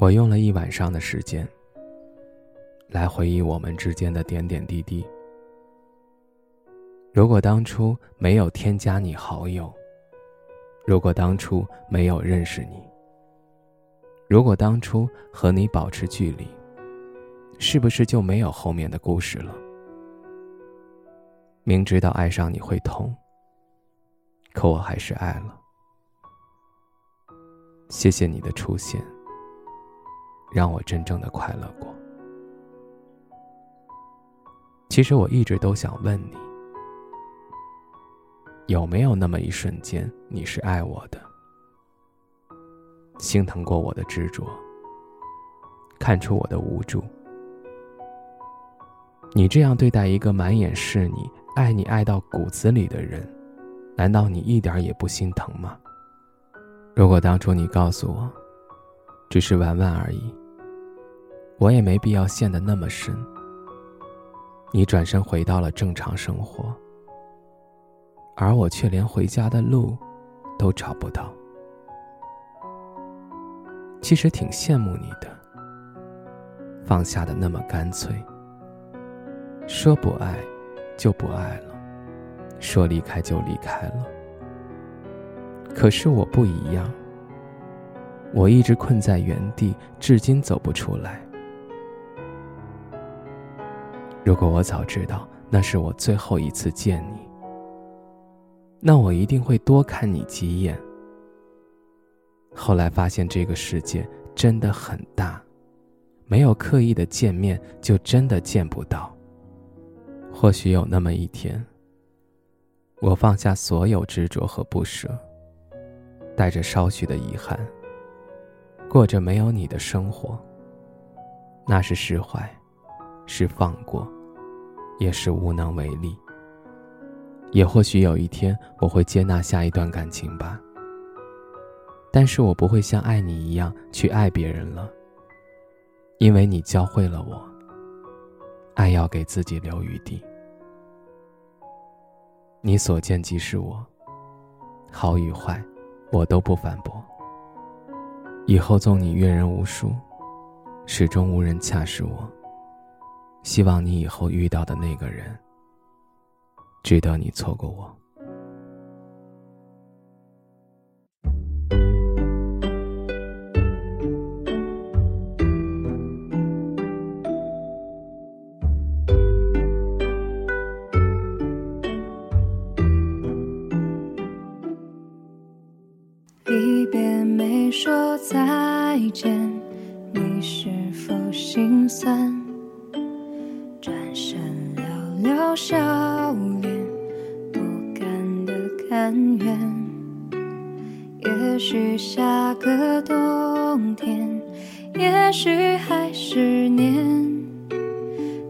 我用了一晚上的时间，来回忆我们之间的点点滴滴。如果当初没有添加你好友，如果当初没有认识你，如果当初和你保持距离，是不是就没有后面的故事了？明知道爱上你会痛，可我还是爱了。谢谢你的出现。让我真正的快乐过。其实我一直都想问你，有没有那么一瞬间，你是爱我的，心疼过我的执着，看出我的无助？你这样对待一个满眼是你、爱你爱到骨子里的人，难道你一点也不心疼吗？如果当初你告诉我，只是玩玩而已。我也没必要陷得那么深。你转身回到了正常生活，而我却连回家的路都找不到。其实挺羡慕你的，放下的那么干脆。说不爱，就不爱了；说离开，就离开了。可是我不一样，我一直困在原地，至今走不出来。如果我早知道那是我最后一次见你，那我一定会多看你几眼。后来发现这个世界真的很大，没有刻意的见面就真的见不到。或许有那么一天，我放下所有执着和不舍，带着稍许的遗憾，过着没有你的生活。那是释怀。是放过，也是无能为力。也或许有一天我会接纳下一段感情吧。但是我不会像爱你一样去爱别人了，因为你教会了我，爱要给自己留余地。你所见即是我，好与坏，我都不反驳。以后纵你阅人无数，始终无人恰是我。希望你以后遇到的那个人，值得你错过我。笑脸，不甘的甘愿。也许下个冬天，也许还是年，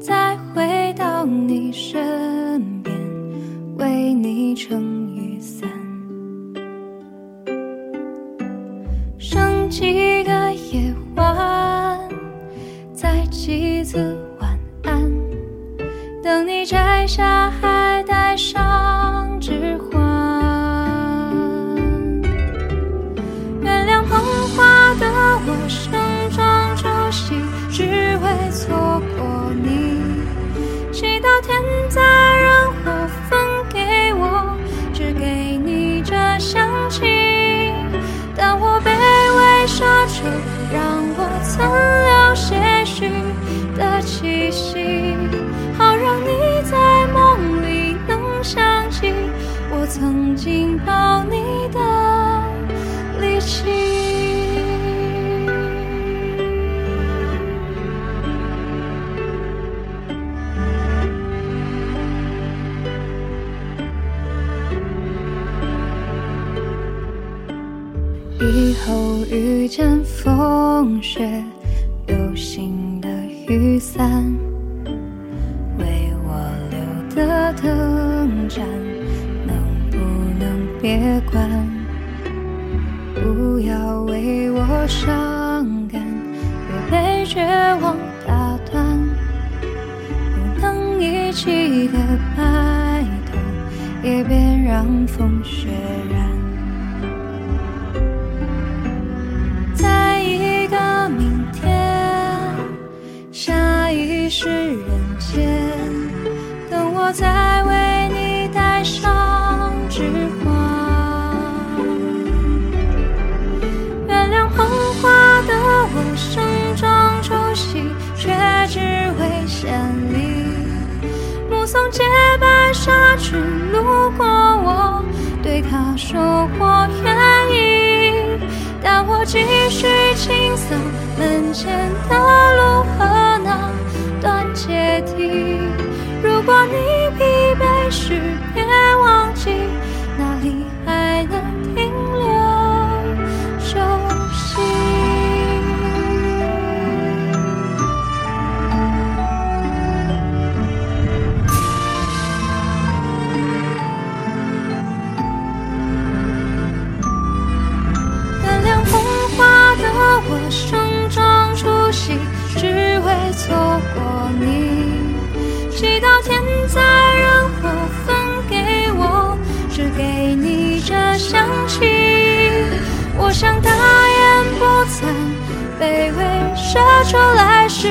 再回到你身边，为你撑雨伞。剩几个夜晚，再几次。等你摘下，还戴上指环。原谅童话的我，盛装出席，只为错过你。祈祷天灾人祸分给我，只给你这香气。当我卑微奢求，让我曾曾经抱你的力气。以后遇见风雪，有新的雨伞，别关？不要为我伤感，别被绝望打断。不能一起的白头，也别让风雪染。在一个明天，下一世人间，等我再送洁白纱裙路过我，对他说我愿意，但我继续清扫门前的路和那段阶梯。如果你疲惫时，祈祷天灾人祸分给我，只给你这香气。我想大言不惭，卑微奢求来世